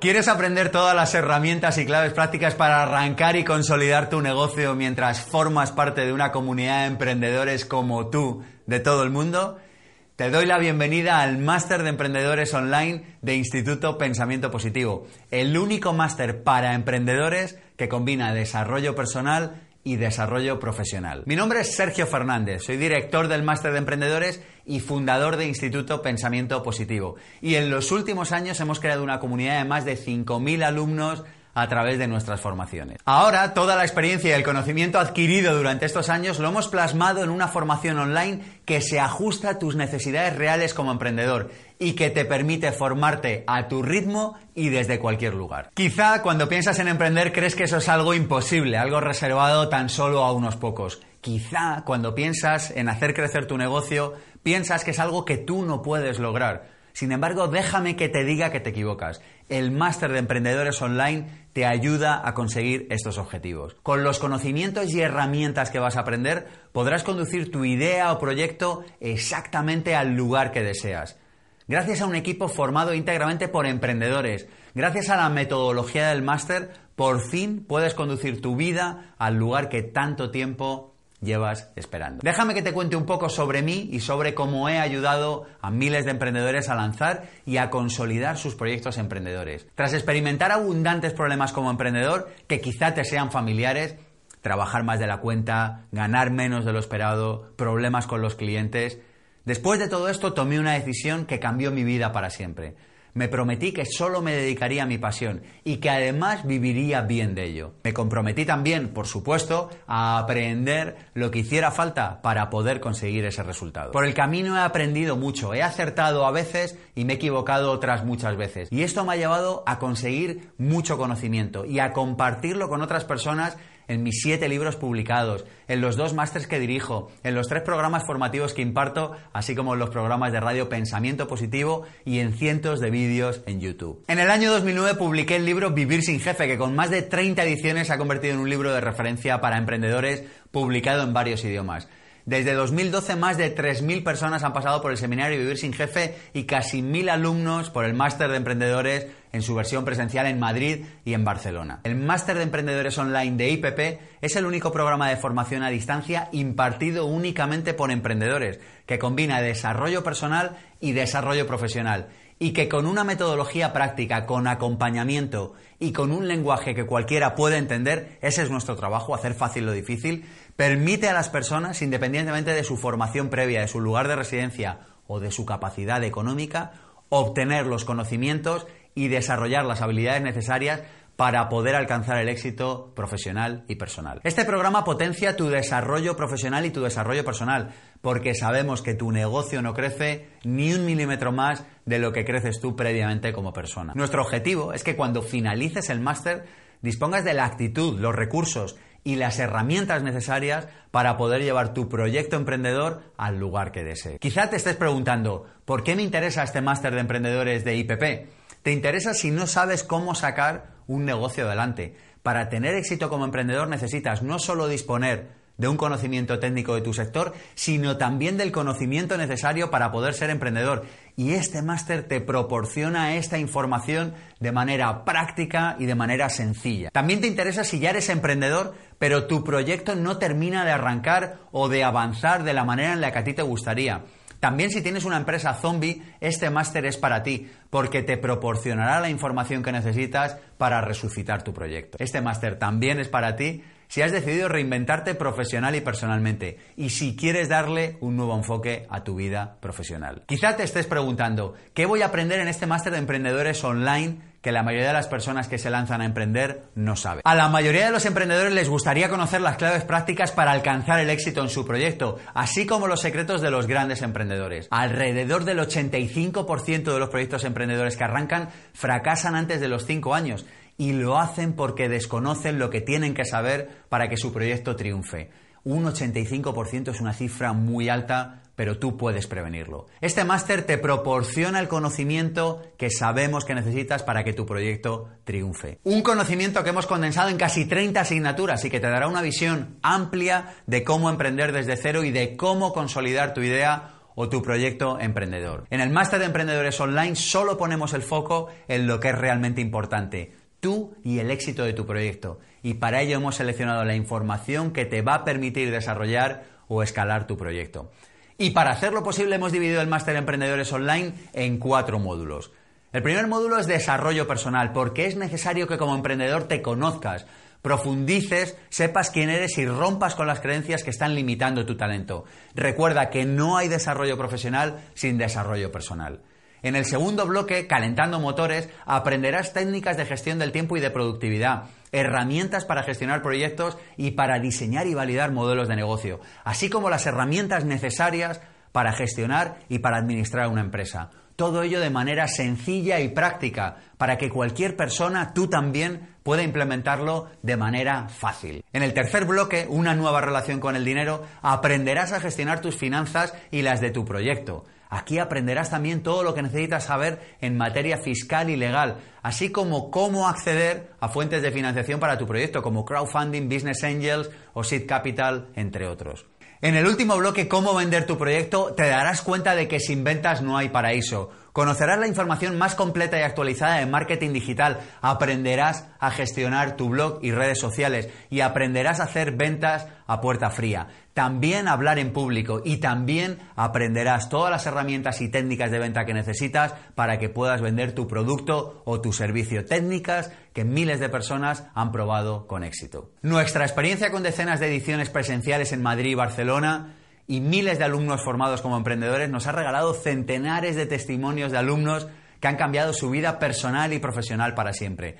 ¿Quieres aprender todas las herramientas y claves prácticas para arrancar y consolidar tu negocio mientras formas parte de una comunidad de emprendedores como tú de todo el mundo? Te doy la bienvenida al Máster de Emprendedores Online de Instituto Pensamiento Positivo, el único máster para emprendedores que combina desarrollo personal y desarrollo profesional. Mi nombre es Sergio Fernández, soy director del Máster de Emprendedores y fundador de Instituto Pensamiento Positivo. Y en los últimos años hemos creado una comunidad de más de 5.000 alumnos a través de nuestras formaciones. Ahora, toda la experiencia y el conocimiento adquirido durante estos años lo hemos plasmado en una formación online que se ajusta a tus necesidades reales como emprendedor y que te permite formarte a tu ritmo y desde cualquier lugar. Quizá cuando piensas en emprender crees que eso es algo imposible, algo reservado tan solo a unos pocos. Quizá cuando piensas en hacer crecer tu negocio piensas que es algo que tú no puedes lograr. Sin embargo, déjame que te diga que te equivocas. El máster de emprendedores online te ayuda a conseguir estos objetivos. Con los conocimientos y herramientas que vas a aprender, podrás conducir tu idea o proyecto exactamente al lugar que deseas. Gracias a un equipo formado íntegramente por emprendedores, gracias a la metodología del máster, por fin puedes conducir tu vida al lugar que tanto tiempo llevas esperando. Déjame que te cuente un poco sobre mí y sobre cómo he ayudado a miles de emprendedores a lanzar y a consolidar sus proyectos emprendedores. Tras experimentar abundantes problemas como emprendedor que quizá te sean familiares, trabajar más de la cuenta, ganar menos de lo esperado, problemas con los clientes, después de todo esto tomé una decisión que cambió mi vida para siempre me prometí que solo me dedicaría a mi pasión y que además viviría bien de ello. Me comprometí también, por supuesto, a aprender lo que hiciera falta para poder conseguir ese resultado. Por el camino he aprendido mucho, he acertado a veces y me he equivocado otras muchas veces. Y esto me ha llevado a conseguir mucho conocimiento y a compartirlo con otras personas en mis siete libros publicados, en los dos másters que dirijo, en los tres programas formativos que imparto, así como en los programas de radio Pensamiento Positivo y en cientos de vídeos en YouTube. En el año 2009 publiqué el libro Vivir sin jefe, que con más de 30 ediciones se ha convertido en un libro de referencia para emprendedores publicado en varios idiomas. Desde 2012 más de 3.000 personas han pasado por el seminario Vivir sin Jefe y casi 1.000 alumnos por el máster de emprendedores en su versión presencial en Madrid y en Barcelona. El máster de emprendedores online de IPP es el único programa de formación a distancia impartido únicamente por emprendedores, que combina desarrollo personal y desarrollo profesional y que con una metodología práctica, con acompañamiento y con un lenguaje que cualquiera puede entender, ese es nuestro trabajo, hacer fácil lo difícil, permite a las personas, independientemente de su formación previa, de su lugar de residencia o de su capacidad económica, obtener los conocimientos y desarrollar las habilidades necesarias para poder alcanzar el éxito profesional y personal. Este programa potencia tu desarrollo profesional y tu desarrollo personal, porque sabemos que tu negocio no crece ni un milímetro más de lo que creces tú previamente como persona. Nuestro objetivo es que cuando finalices el máster dispongas de la actitud, los recursos y las herramientas necesarias para poder llevar tu proyecto emprendedor al lugar que desees. Quizá te estés preguntando, ¿por qué me interesa este máster de emprendedores de IPP? Te interesa si no sabes cómo sacar un negocio adelante. Para tener éxito como emprendedor necesitas no solo disponer de un conocimiento técnico de tu sector, sino también del conocimiento necesario para poder ser emprendedor. Y este máster te proporciona esta información de manera práctica y de manera sencilla. También te interesa si ya eres emprendedor, pero tu proyecto no termina de arrancar o de avanzar de la manera en la que a ti te gustaría. También si tienes una empresa zombie, este máster es para ti, porque te proporcionará la información que necesitas para resucitar tu proyecto. Este máster también es para ti si has decidido reinventarte profesional y personalmente y si quieres darle un nuevo enfoque a tu vida profesional. Quizá te estés preguntando, ¿qué voy a aprender en este máster de emprendedores online que la mayoría de las personas que se lanzan a emprender no saben. A la mayoría de los emprendedores les gustaría conocer las claves prácticas para alcanzar el éxito en su proyecto, así como los secretos de los grandes emprendedores. Alrededor del 85% de los proyectos emprendedores que arrancan fracasan antes de los 5 años y lo hacen porque desconocen lo que tienen que saber para que su proyecto triunfe. Un 85% es una cifra muy alta, pero tú puedes prevenirlo. Este máster te proporciona el conocimiento que sabemos que necesitas para que tu proyecto triunfe. Un conocimiento que hemos condensado en casi 30 asignaturas y que te dará una visión amplia de cómo emprender desde cero y de cómo consolidar tu idea o tu proyecto emprendedor. En el máster de emprendedores online solo ponemos el foco en lo que es realmente importante, tú y el éxito de tu proyecto. Y para ello hemos seleccionado la información que te va a permitir desarrollar o escalar tu proyecto. Y para hacerlo posible hemos dividido el máster Emprendedores Online en cuatro módulos. El primer módulo es desarrollo personal, porque es necesario que como emprendedor te conozcas, profundices, sepas quién eres y rompas con las creencias que están limitando tu talento. Recuerda que no hay desarrollo profesional sin desarrollo personal. En el segundo bloque, calentando motores, aprenderás técnicas de gestión del tiempo y de productividad, herramientas para gestionar proyectos y para diseñar y validar modelos de negocio, así como las herramientas necesarias para gestionar y para administrar una empresa. Todo ello de manera sencilla y práctica, para que cualquier persona, tú también, pueda implementarlo de manera fácil. En el tercer bloque, una nueva relación con el dinero, aprenderás a gestionar tus finanzas y las de tu proyecto. Aquí aprenderás también todo lo que necesitas saber en materia fiscal y legal, así como cómo acceder a fuentes de financiación para tu proyecto, como crowdfunding, business angels o seed capital, entre otros. En el último bloque, cómo vender tu proyecto, te darás cuenta de que sin ventas no hay paraíso. Conocerás la información más completa y actualizada de marketing digital, aprenderás a gestionar tu blog y redes sociales y aprenderás a hacer ventas a puerta fría. También hablar en público y también aprenderás todas las herramientas y técnicas de venta que necesitas para que puedas vender tu producto o tu servicio. Técnicas que miles de personas han probado con éxito. Nuestra experiencia con decenas de ediciones presenciales en Madrid y Barcelona y miles de alumnos formados como emprendedores nos ha regalado centenares de testimonios de alumnos que han cambiado su vida personal y profesional para siempre.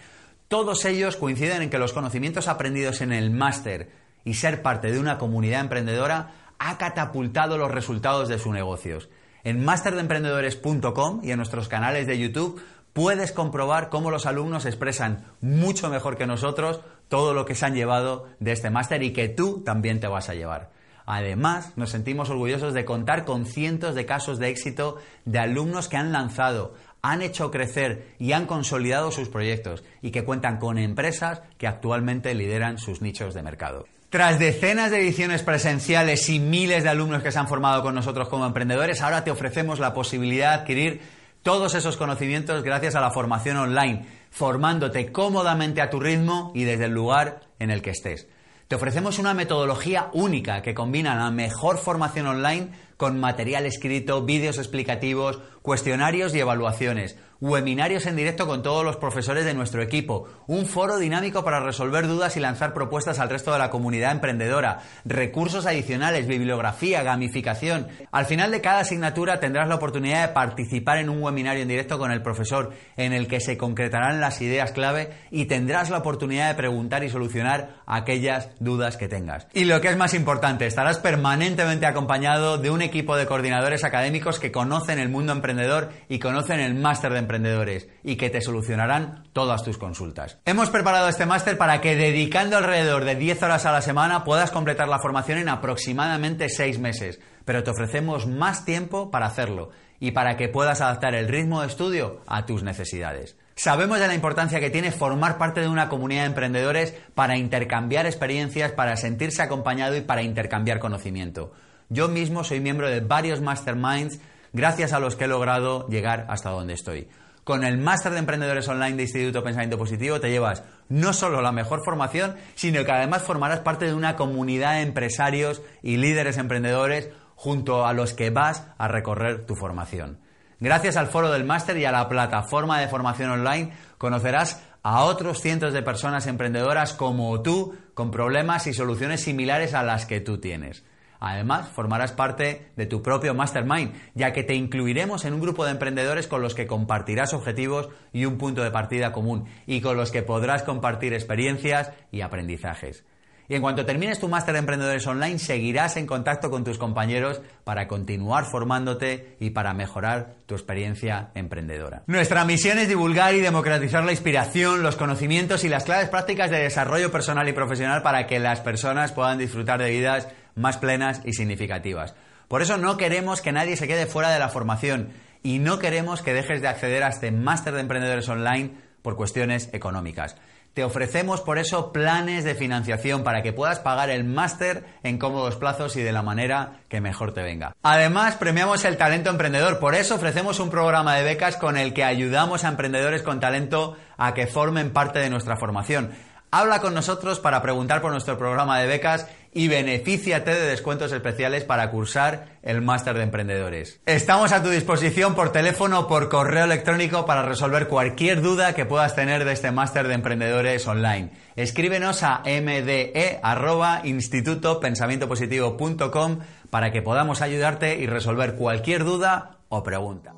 Todos ellos coinciden en que los conocimientos aprendidos en el máster y ser parte de una comunidad emprendedora ha catapultado los resultados de sus negocios. En masterdeemprendedores.com y en nuestros canales de YouTube puedes comprobar cómo los alumnos expresan mucho mejor que nosotros todo lo que se han llevado de este máster y que tú también te vas a llevar. Además, nos sentimos orgullosos de contar con cientos de casos de éxito de alumnos que han lanzado, han hecho crecer y han consolidado sus proyectos y que cuentan con empresas que actualmente lideran sus nichos de mercado. Tras decenas de ediciones presenciales y miles de alumnos que se han formado con nosotros como emprendedores, ahora te ofrecemos la posibilidad de adquirir todos esos conocimientos gracias a la formación online, formándote cómodamente a tu ritmo y desde el lugar en el que estés. Te ofrecemos una metodología única que combina la mejor formación online con material escrito, vídeos explicativos, cuestionarios y evaluaciones webinarios en directo con todos los profesores de nuestro equipo, un foro dinámico para resolver dudas y lanzar propuestas al resto de la comunidad emprendedora, recursos adicionales, bibliografía, gamificación. Al final de cada asignatura tendrás la oportunidad de participar en un webinario en directo con el profesor en el que se concretarán las ideas clave y tendrás la oportunidad de preguntar y solucionar aquellas dudas que tengas. Y lo que es más importante, estarás permanentemente acompañado de un equipo de coordinadores académicos que conocen el mundo emprendedor y conocen el máster de emprendedores y que te solucionarán todas tus consultas. Hemos preparado este máster para que dedicando alrededor de 10 horas a la semana puedas completar la formación en aproximadamente 6 meses, pero te ofrecemos más tiempo para hacerlo y para que puedas adaptar el ritmo de estudio a tus necesidades. Sabemos de la importancia que tiene formar parte de una comunidad de emprendedores para intercambiar experiencias, para sentirse acompañado y para intercambiar conocimiento. Yo mismo soy miembro de varios masterminds gracias a los que he logrado llegar hasta donde estoy. Con el máster de emprendedores online de Instituto Pensamiento Positivo te llevas no solo la mejor formación, sino que además formarás parte de una comunidad de empresarios y líderes emprendedores junto a los que vas a recorrer tu formación. Gracias al foro del máster y a la plataforma de formación online conocerás a otros cientos de personas emprendedoras como tú con problemas y soluciones similares a las que tú tienes. Además, formarás parte de tu propio mastermind, ya que te incluiremos en un grupo de emprendedores con los que compartirás objetivos y un punto de partida común, y con los que podrás compartir experiencias y aprendizajes. Y en cuanto termines tu máster de emprendedores online, seguirás en contacto con tus compañeros para continuar formándote y para mejorar tu experiencia emprendedora. Nuestra misión es divulgar y democratizar la inspiración, los conocimientos y las claves prácticas de desarrollo personal y profesional para que las personas puedan disfrutar de vidas más plenas y significativas. Por eso no queremos que nadie se quede fuera de la formación y no queremos que dejes de acceder a este máster de emprendedores online por cuestiones económicas. Te ofrecemos por eso planes de financiación para que puedas pagar el máster en cómodos plazos y de la manera que mejor te venga. Además, premiamos el talento emprendedor. Por eso ofrecemos un programa de becas con el que ayudamos a emprendedores con talento a que formen parte de nuestra formación. Habla con nosotros para preguntar por nuestro programa de becas y benefíciate de descuentos especiales para cursar el máster de emprendedores. Estamos a tu disposición por teléfono o por correo electrónico para resolver cualquier duda que puedas tener de este máster de emprendedores online. Escríbenos a mde@institutopensamientopositivo.com para que podamos ayudarte y resolver cualquier duda o pregunta.